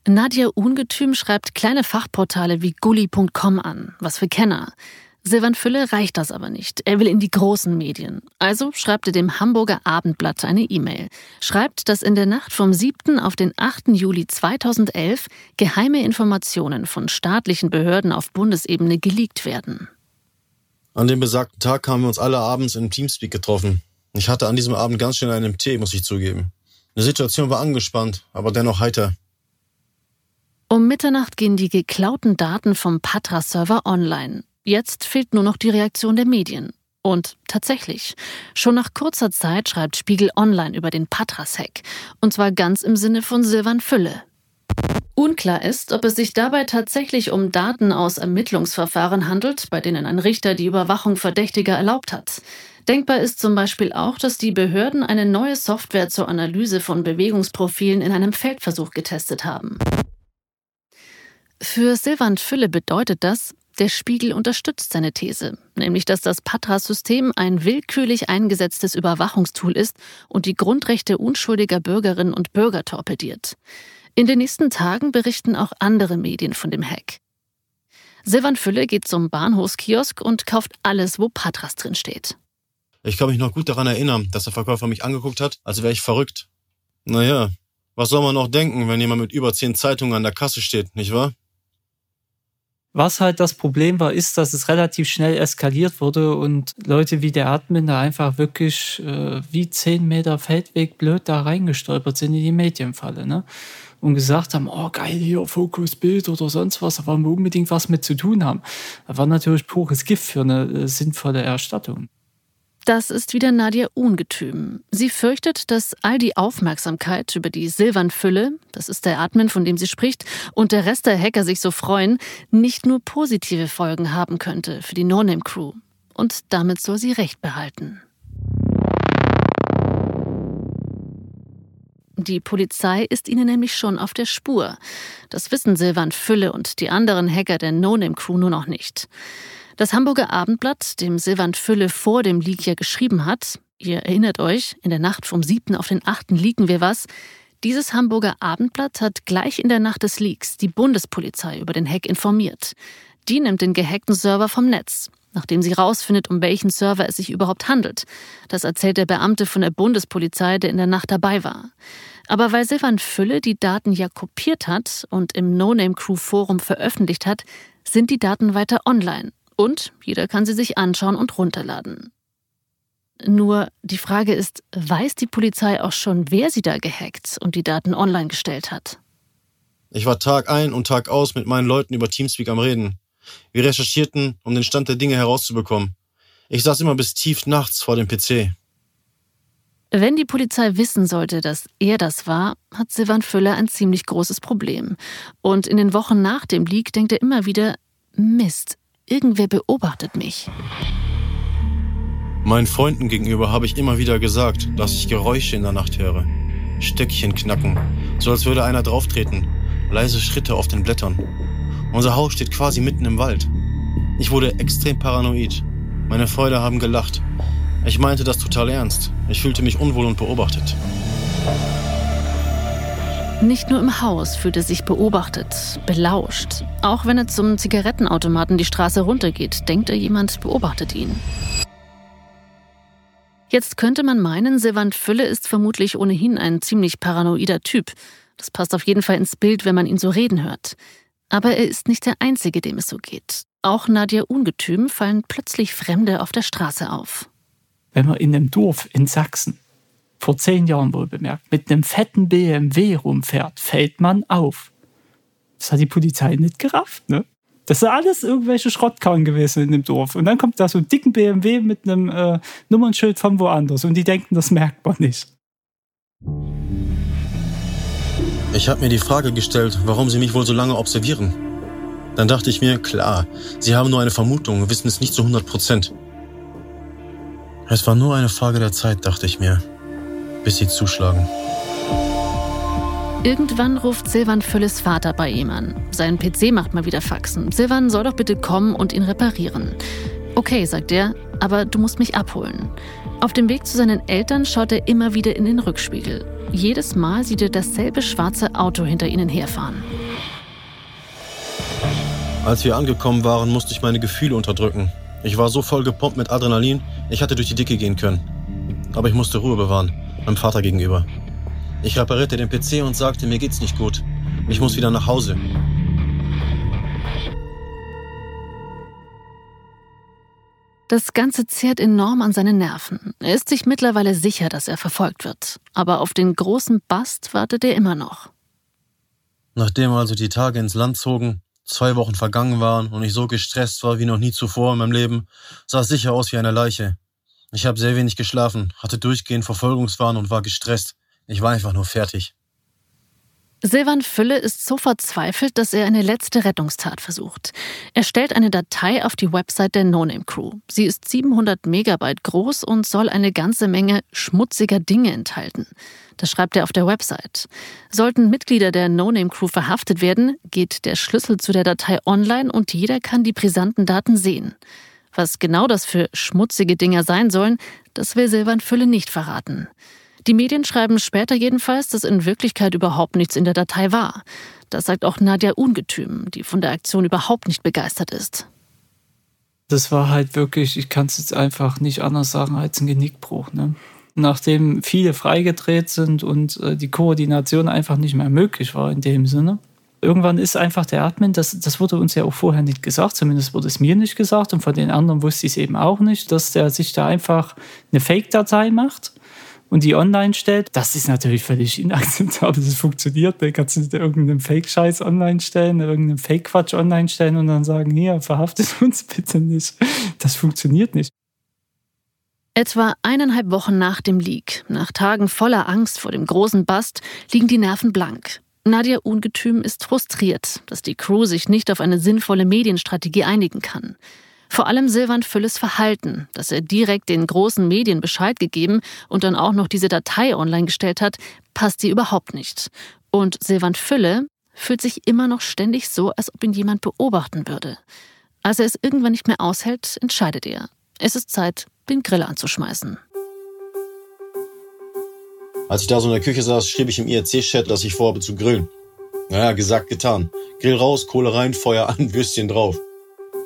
Nadja Ungetüm schreibt kleine Fachportale wie gully.com an, was für Kenner. Silvan Fülle reicht das aber nicht. Er will in die großen Medien. Also schreibt er dem Hamburger Abendblatt eine E-Mail. Schreibt, dass in der Nacht vom 7. auf den 8. Juli 2011 geheime Informationen von staatlichen Behörden auf Bundesebene geleakt werden. An dem besagten Tag haben wir uns alle abends im Teamspeak getroffen. Ich hatte an diesem Abend ganz schön einen Tee, muss ich zugeben. Die Situation war angespannt, aber dennoch heiter. Um Mitternacht gehen die geklauten Daten vom Patra-Server online. Jetzt fehlt nur noch die Reaktion der Medien. Und tatsächlich, schon nach kurzer Zeit schreibt Spiegel Online über den Patras-Hack. Und zwar ganz im Sinne von Silvan Fülle. Unklar ist, ob es sich dabei tatsächlich um Daten aus Ermittlungsverfahren handelt, bei denen ein Richter die Überwachung Verdächtiger erlaubt hat. Denkbar ist zum Beispiel auch, dass die Behörden eine neue Software zur Analyse von Bewegungsprofilen in einem Feldversuch getestet haben. Für Silvan Fülle bedeutet das, der Spiegel unterstützt seine These, nämlich dass das Patra-System ein willkürlich eingesetztes Überwachungstool ist und die Grundrechte unschuldiger Bürgerinnen und Bürger torpediert. In den nächsten Tagen berichten auch andere Medien von dem Hack. Silvan Fülle geht zum Bahnhofskiosk und kauft alles, wo Patras drin steht. Ich kann mich noch gut daran erinnern, dass der Verkäufer mich angeguckt hat, als wäre ich verrückt. Naja, was soll man noch denken, wenn jemand mit über zehn Zeitungen an der Kasse steht, nicht wahr? Was halt das Problem war, ist, dass es relativ schnell eskaliert wurde und Leute wie der Admin da einfach wirklich äh, wie zehn Meter Feldweg blöd da reingestolpert sind in die Medienfalle. Ne? Und gesagt haben, oh geil, hier Fokusbild oder sonst was, da wollen wir unbedingt was mit zu tun haben. Das war natürlich pures Gift für eine äh, sinnvolle Erstattung. Das ist wieder Nadia Ungetüm. Sie fürchtet, dass all die Aufmerksamkeit über die Silvanfülle, das ist der Admin, von dem sie spricht, und der Rest der Hacker sich so freuen, nicht nur positive Folgen haben könnte für die No-Name-Crew. Und damit soll sie Recht behalten. Die Polizei ist ihnen nämlich schon auf der Spur. Das wissen Silvan Fülle und die anderen Hacker der No-Name-Crew nur noch nicht. Das Hamburger Abendblatt, dem Silvan Fülle vor dem Leak ja geschrieben hat, ihr erinnert euch, in der Nacht vom 7. auf den 8. leaken wir was, dieses Hamburger Abendblatt hat gleich in der Nacht des Leaks die Bundespolizei über den Hack informiert. Die nimmt den gehackten Server vom Netz, nachdem sie rausfindet, um welchen Server es sich überhaupt handelt. Das erzählt der Beamte von der Bundespolizei, der in der Nacht dabei war. Aber weil Silvan Fülle die Daten ja kopiert hat und im No-Name-Crew-Forum veröffentlicht hat, sind die Daten weiter online und jeder kann sie sich anschauen und runterladen. Nur die Frage ist, weiß die Polizei auch schon, wer sie da gehackt und die Daten online gestellt hat? Ich war Tag ein und Tag aus mit meinen Leuten über Teamspeak am Reden. Wir recherchierten, um den Stand der Dinge herauszubekommen. Ich saß immer bis tief nachts vor dem PC. Wenn die Polizei wissen sollte, dass er das war, hat Silvan Füller ein ziemlich großes Problem. Und in den Wochen nach dem Leak denkt er immer wieder, Mist, Irgendwer beobachtet mich. Meinen Freunden gegenüber habe ich immer wieder gesagt, dass ich Geräusche in der Nacht höre. Stöckchen knacken, so als würde einer drauftreten. Leise Schritte auf den Blättern. Unser Haus steht quasi mitten im Wald. Ich wurde extrem paranoid. Meine Freunde haben gelacht. Ich meinte das total ernst. Ich fühlte mich unwohl und beobachtet. Nicht nur im Haus fühlt er sich beobachtet, belauscht. Auch wenn er zum Zigarettenautomaten die Straße runtergeht, denkt er, jemand beobachtet ihn. Jetzt könnte man meinen, Silvant Fülle ist vermutlich ohnehin ein ziemlich paranoider Typ. Das passt auf jeden Fall ins Bild, wenn man ihn so reden hört. Aber er ist nicht der Einzige, dem es so geht. Auch Nadja Ungetüm fallen plötzlich Fremde auf der Straße auf. Wenn man in einem Dorf in Sachsen vor zehn Jahren wohl bemerkt, mit einem fetten BMW rumfährt, fällt man auf. Das hat die Polizei nicht gerafft, ne? Das sind alles irgendwelche Schrottkarren gewesen in dem Dorf. Und dann kommt da so ein dicken BMW mit einem äh, Nummernschild von woanders und die denken, das merkt man nicht. Ich habe mir die Frage gestellt, warum sie mich wohl so lange observieren. Dann dachte ich mir, klar, sie haben nur eine Vermutung, wissen es nicht zu 100 Prozent. Es war nur eine Frage der Zeit, dachte ich mir bis sie zuschlagen. Irgendwann ruft Silvan Fülles Vater bei ihm an. Sein PC macht mal wieder Faxen. Silvan soll doch bitte kommen und ihn reparieren. Okay, sagt er, aber du musst mich abholen. Auf dem Weg zu seinen Eltern schaut er immer wieder in den Rückspiegel. Jedes Mal sieht er dasselbe schwarze Auto hinter ihnen herfahren. Als wir angekommen waren, musste ich meine Gefühle unterdrücken. Ich war so voll gepumpt mit Adrenalin, ich hatte durch die Dicke gehen können. Aber ich musste Ruhe bewahren meinem Vater gegenüber. Ich reparierte den PC und sagte, mir geht's nicht gut. Ich muss wieder nach Hause. Das Ganze zehrt enorm an seine Nerven. Er ist sich mittlerweile sicher, dass er verfolgt wird. Aber auf den großen Bast wartet er immer noch. Nachdem also die Tage ins Land zogen, zwei Wochen vergangen waren und ich so gestresst war wie noch nie zuvor in meinem Leben, sah es sicher aus wie eine Leiche. Ich habe sehr wenig geschlafen, hatte durchgehend Verfolgungswahn und war gestresst. Ich war einfach nur fertig. Silvan Fülle ist so verzweifelt, dass er eine letzte Rettungstat versucht. Er stellt eine Datei auf die Website der No Name Crew. Sie ist 700 Megabyte groß und soll eine ganze Menge schmutziger Dinge enthalten. Das schreibt er auf der Website. Sollten Mitglieder der No Name Crew verhaftet werden, geht der Schlüssel zu der Datei online und jeder kann die brisanten Daten sehen. Was genau das für schmutzige Dinger sein sollen, das will Silvan Fülle nicht verraten. Die Medien schreiben später jedenfalls, dass in Wirklichkeit überhaupt nichts in der Datei war. Das sagt auch Nadja Ungetüm, die von der Aktion überhaupt nicht begeistert ist. Das war halt wirklich, ich kann es jetzt einfach nicht anders sagen als ein Genickbruch. Ne? Nachdem viele freigedreht sind und äh, die Koordination einfach nicht mehr möglich war in dem Sinne, irgendwann ist einfach der Admin, das, das wurde uns ja auch vorher nicht gesagt, zumindest wurde es mir nicht gesagt und von den anderen wusste ich es eben auch nicht, dass der sich da einfach eine Fake-Datei macht und die online stellt. Das ist natürlich völlig inakzeptabel. Das funktioniert. Da kannst du irgendeinen Fake-Scheiß online stellen, irgendeinen Fake-Quatsch online stellen und dann sagen, hier, verhaftet [LAUGHS] uns bitte nicht. Das funktioniert nicht. Etwa eineinhalb Wochen nach dem Leak, nach Tagen voller Angst vor dem großen Bast, liegen die Nerven blank. Nadia Ungetüm ist frustriert, dass die Crew sich nicht auf eine sinnvolle Medienstrategie einigen kann. Vor allem Silvan Fülles Verhalten, dass er direkt den großen Medien Bescheid gegeben und dann auch noch diese Datei online gestellt hat, passt ihr überhaupt nicht. Und Silvan Fülle fühlt sich immer noch ständig so, als ob ihn jemand beobachten würde. Als er es irgendwann nicht mehr aushält, entscheidet er. Es ist Zeit, den Grill anzuschmeißen. Als ich da so in der Küche saß, schrieb ich im IRC-Chat, dass ich vorhabe zu grillen. Naja, gesagt, getan. Grill raus, Kohle rein, Feuer an, Würstchen drauf.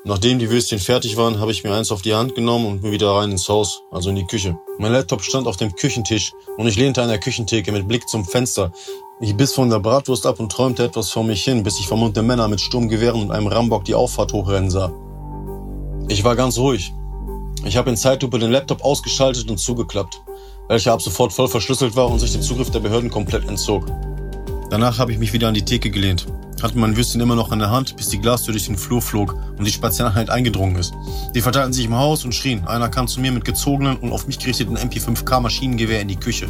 Nachdem die Würstchen fertig waren, habe ich mir eins auf die Hand genommen und mir wieder rein ins Haus, also in die Küche. Mein Laptop stand auf dem Küchentisch und ich lehnte an der Küchentheke mit Blick zum Fenster. Ich biss von der Bratwurst ab und träumte etwas vor mich hin, bis ich vermummte Männer mit Sturmgewehren und einem Rambock die Auffahrt hochrennen sah. Ich war ganz ruhig, ich habe in Zeitlupe den Laptop ausgeschaltet und zugeklappt, welcher ab sofort voll verschlüsselt war und sich dem Zugriff der Behörden komplett entzog. Danach habe ich mich wieder an die Theke gelehnt, hatte mein Würstchen immer noch in der Hand, bis die Glastür durch den Flur flog und die Spezialeinheit eingedrungen ist. Die verteilten sich im Haus und schrien. Einer kam zu mir mit gezogenen und auf mich gerichteten MP5K Maschinengewehr in die Küche.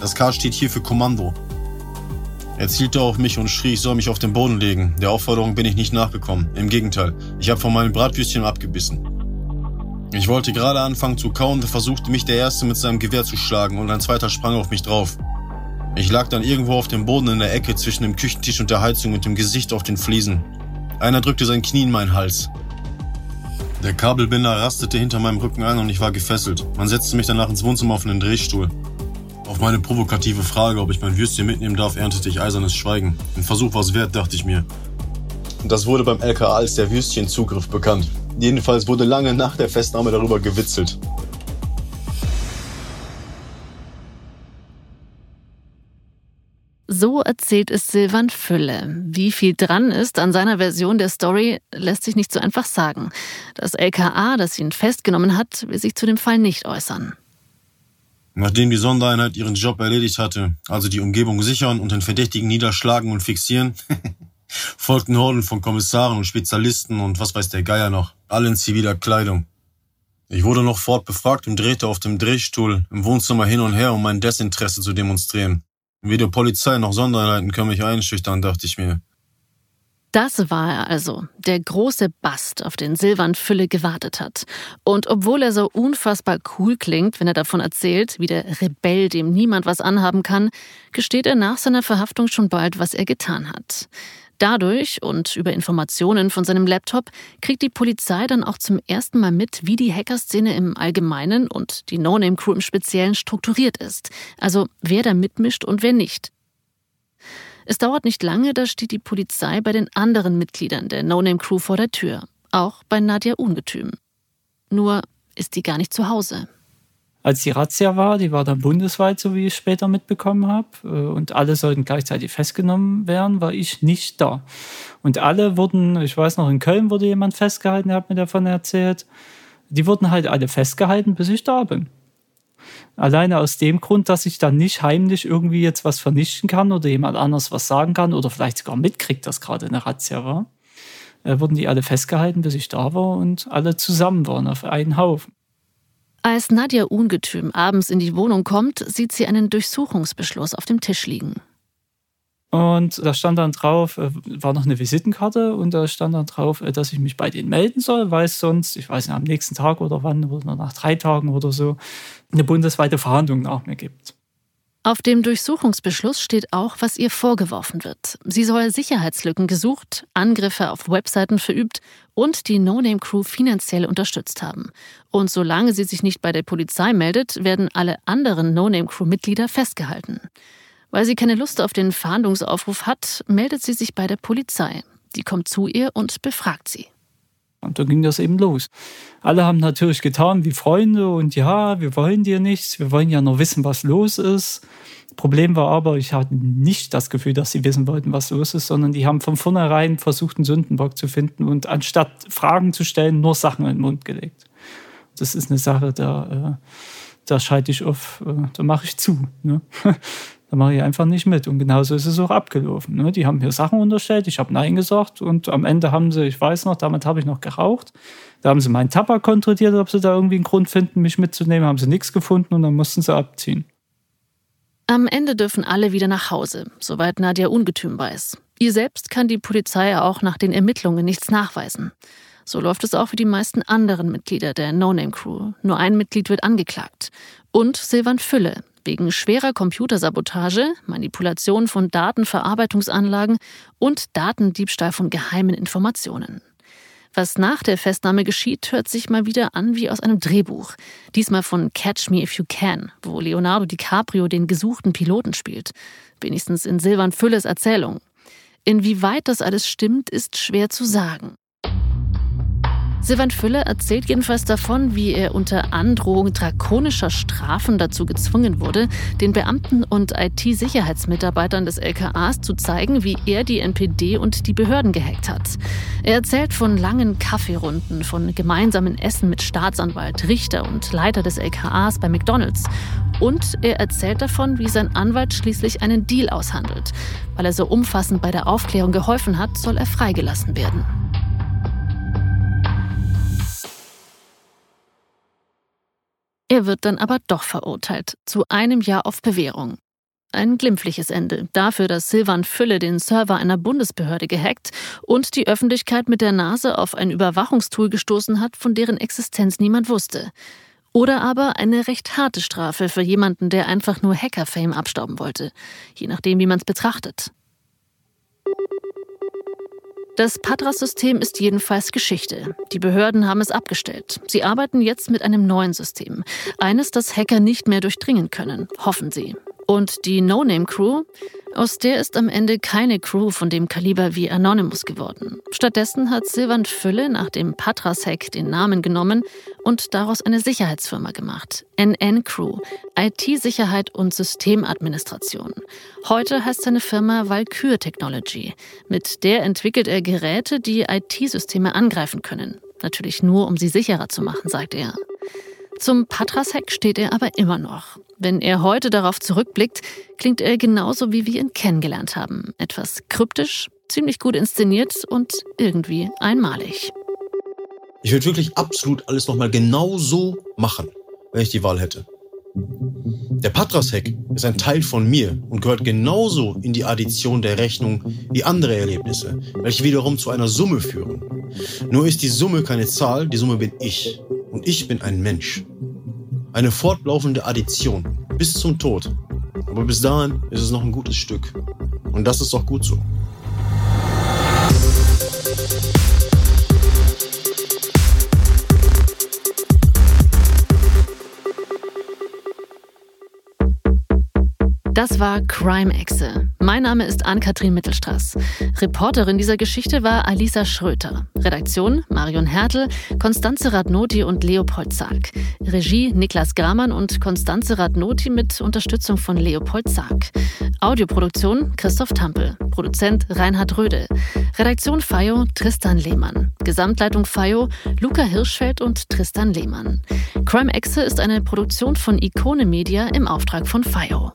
Das K steht hier für Kommando. Er zielte auf mich und schrie, ich soll mich auf den Boden legen. Der Aufforderung bin ich nicht nachgekommen. Im Gegenteil, ich habe von meinem Bratwürstchen abgebissen. Ich wollte gerade anfangen zu kauen, da versuchte mich der Erste mit seinem Gewehr zu schlagen und ein zweiter sprang auf mich drauf. Ich lag dann irgendwo auf dem Boden in der Ecke zwischen dem Küchentisch und der Heizung mit dem Gesicht auf den Fliesen. Einer drückte sein Knie in meinen Hals. Der Kabelbinder rastete hinter meinem Rücken ein und ich war gefesselt. Man setzte mich danach ins Wohnzimmer auf einen Drehstuhl. Auf meine provokative Frage, ob ich mein Würstchen mitnehmen darf, erntete ich eisernes Schweigen. Ein Versuch war es wert, dachte ich mir. Das wurde beim LKA als der Würstchenzugriff bekannt. Jedenfalls wurde lange nach der Festnahme darüber gewitzelt. So erzählt es Silvan Fülle. Wie viel dran ist an seiner Version der Story, lässt sich nicht so einfach sagen. Das LKA, das ihn festgenommen hat, will sich zu dem Fall nicht äußern. Nachdem die Sondereinheit ihren Job erledigt hatte, also die Umgebung sichern und den Verdächtigen niederschlagen und fixieren, [LAUGHS] folgten Horden von Kommissaren und Spezialisten und was weiß der Geier noch, alle in ziviler Kleidung. Ich wurde noch fortbefragt und drehte auf dem Drehstuhl im Wohnzimmer hin und her, um mein Desinteresse zu demonstrieren. Weder Polizei noch Sondereinheiten können mich einschüchtern, dachte ich mir. Das war er also, der große Bast, auf den Silvan Fülle gewartet hat. Und obwohl er so unfassbar cool klingt, wenn er davon erzählt, wie der Rebell, dem niemand was anhaben kann, gesteht er nach seiner Verhaftung schon bald, was er getan hat. Dadurch und über Informationen von seinem Laptop kriegt die Polizei dann auch zum ersten Mal mit, wie die Hackerszene im Allgemeinen und die No-Name-Crew im Speziellen strukturiert ist. Also wer da mitmischt und wer nicht. Es dauert nicht lange, da steht die Polizei bei den anderen Mitgliedern der No-Name-Crew vor der Tür. Auch bei Nadja Ungetüm. Nur ist die gar nicht zu Hause als die Razzia war, die war dann bundesweit, so wie ich später mitbekommen habe, äh, und alle sollten gleichzeitig festgenommen werden, war ich nicht da. Und alle wurden, ich weiß noch, in Köln wurde jemand festgehalten, der hat mir davon erzählt, die wurden halt alle festgehalten, bis ich da bin. Alleine aus dem Grund, dass ich dann nicht heimlich irgendwie jetzt was vernichten kann oder jemand anders was sagen kann oder vielleicht sogar mitkriegt, dass gerade eine Razzia war, äh, wurden die alle festgehalten, bis ich da war und alle zusammen waren auf einen Haufen. Als Nadja Ungetüm abends in die Wohnung kommt, sieht sie einen Durchsuchungsbeschluss auf dem Tisch liegen. Und da stand dann drauf, äh, war noch eine Visitenkarte und da stand dann drauf, äh, dass ich mich bei denen melden soll, weil es sonst, ich weiß nicht, am nächsten Tag oder wann, oder nach drei Tagen oder so, eine bundesweite Verhandlung nach mir gibt. Auf dem Durchsuchungsbeschluss steht auch, was ihr vorgeworfen wird. Sie soll Sicherheitslücken gesucht, Angriffe auf Webseiten verübt und die No-Name-Crew finanziell unterstützt haben. Und solange sie sich nicht bei der Polizei meldet, werden alle anderen No-Name-Crew-Mitglieder festgehalten. Weil sie keine Lust auf den Fahndungsaufruf hat, meldet sie sich bei der Polizei. Die kommt zu ihr und befragt sie. Und dann ging das eben los. Alle haben natürlich getan wie Freunde und ja, wir wollen dir nichts, wir wollen ja nur wissen, was los ist. Problem war aber, ich hatte nicht das Gefühl, dass sie wissen wollten, was los ist, sondern die haben von vornherein versucht, einen Sündenbock zu finden und anstatt Fragen zu stellen, nur Sachen in den Mund gelegt. Das ist eine Sache, da, äh, da schalte ich auf, äh, da mache ich zu. Ne? [LAUGHS] da mache ich einfach nicht mit. Und genauso ist es auch abgelaufen. Ne? Die haben mir Sachen unterstellt, ich habe Nein gesagt und am Ende haben sie, ich weiß noch, damit habe ich noch geraucht. Da haben sie meinen Tabak kontrolliert, ob sie da irgendwie einen Grund finden, mich mitzunehmen, haben sie nichts gefunden und dann mussten sie abziehen. Am Ende dürfen alle wieder nach Hause, soweit Nadja Ungetüm weiß. Ihr selbst kann die Polizei auch nach den Ermittlungen nichts nachweisen. So läuft es auch für die meisten anderen Mitglieder der No-Name-Crew. Nur ein Mitglied wird angeklagt. Und Silvan Fülle, wegen schwerer Computersabotage, Manipulation von Datenverarbeitungsanlagen und Datendiebstahl von geheimen Informationen. Was nach der Festnahme geschieht, hört sich mal wieder an wie aus einem Drehbuch. Diesmal von Catch Me If You Can, wo Leonardo DiCaprio den gesuchten Piloten spielt. Wenigstens in Silvan Fülles Erzählung. Inwieweit das alles stimmt, ist schwer zu sagen. Silvan Fülle erzählt jedenfalls davon, wie er unter Androhung drakonischer Strafen dazu gezwungen wurde, den Beamten und IT-Sicherheitsmitarbeitern des LKAs zu zeigen, wie er die NPD und die Behörden gehackt hat. Er erzählt von langen Kaffeerunden, von gemeinsamen Essen mit Staatsanwalt, Richter und Leiter des LKAs bei McDonalds. Und er erzählt davon, wie sein Anwalt schließlich einen Deal aushandelt. Weil er so umfassend bei der Aufklärung geholfen hat, soll er freigelassen werden. Er wird dann aber doch verurteilt, zu einem Jahr auf Bewährung. Ein glimpfliches Ende dafür, dass Silvan Fülle den Server einer Bundesbehörde gehackt und die Öffentlichkeit mit der Nase auf ein Überwachungstool gestoßen hat, von deren Existenz niemand wusste. Oder aber eine recht harte Strafe für jemanden, der einfach nur Hacker-Fame abstauben wollte, je nachdem, wie man es betrachtet. Das Patras-System ist jedenfalls Geschichte. Die Behörden haben es abgestellt. Sie arbeiten jetzt mit einem neuen System. Eines, das Hacker nicht mehr durchdringen können, hoffen sie. Und die No-Name-Crew, aus der ist am Ende keine Crew von dem Kaliber wie Anonymous geworden. Stattdessen hat Silvan Fülle nach dem Patras-Hack den Namen genommen und daraus eine Sicherheitsfirma gemacht. NN Crew, IT-Sicherheit und Systemadministration. Heute heißt seine Firma Valkyr Technology. Mit der entwickelt er Geräte, die IT-Systeme angreifen können. Natürlich nur, um sie sicherer zu machen, sagt er. Zum Patras-Hack steht er aber immer noch. Wenn er heute darauf zurückblickt, klingt er genauso, wie wir ihn kennengelernt haben. Etwas kryptisch, ziemlich gut inszeniert und irgendwie einmalig. Ich würde wirklich absolut alles nochmal genau so machen, wenn ich die Wahl hätte. Der Patras-Hack ist ein Teil von mir und gehört genauso in die Addition der Rechnung wie andere Erlebnisse, welche wiederum zu einer Summe führen. Nur ist die Summe keine Zahl, die Summe bin ich. Und ich bin ein Mensch. Eine fortlaufende Addition bis zum Tod. Aber bis dahin ist es noch ein gutes Stück. Und das ist auch gut so. Das war Crime Exe. Mein Name ist Ann-Kathrin Mittelstraß. Reporterin dieser Geschichte war Alisa Schröter. Redaktion Marion Hertel, Konstanze Radnoti und Leopold Zark. Regie Niklas Gramann und Konstanze Radnoti mit Unterstützung von Leopold Zark. Audioproduktion Christoph Tampel. Produzent Reinhard Röde. Redaktion FAIO Tristan Lehmann. Gesamtleitung FAIO Luca Hirschfeld und Tristan Lehmann. Crime Exe ist eine Produktion von Ikone Media im Auftrag von FAIO.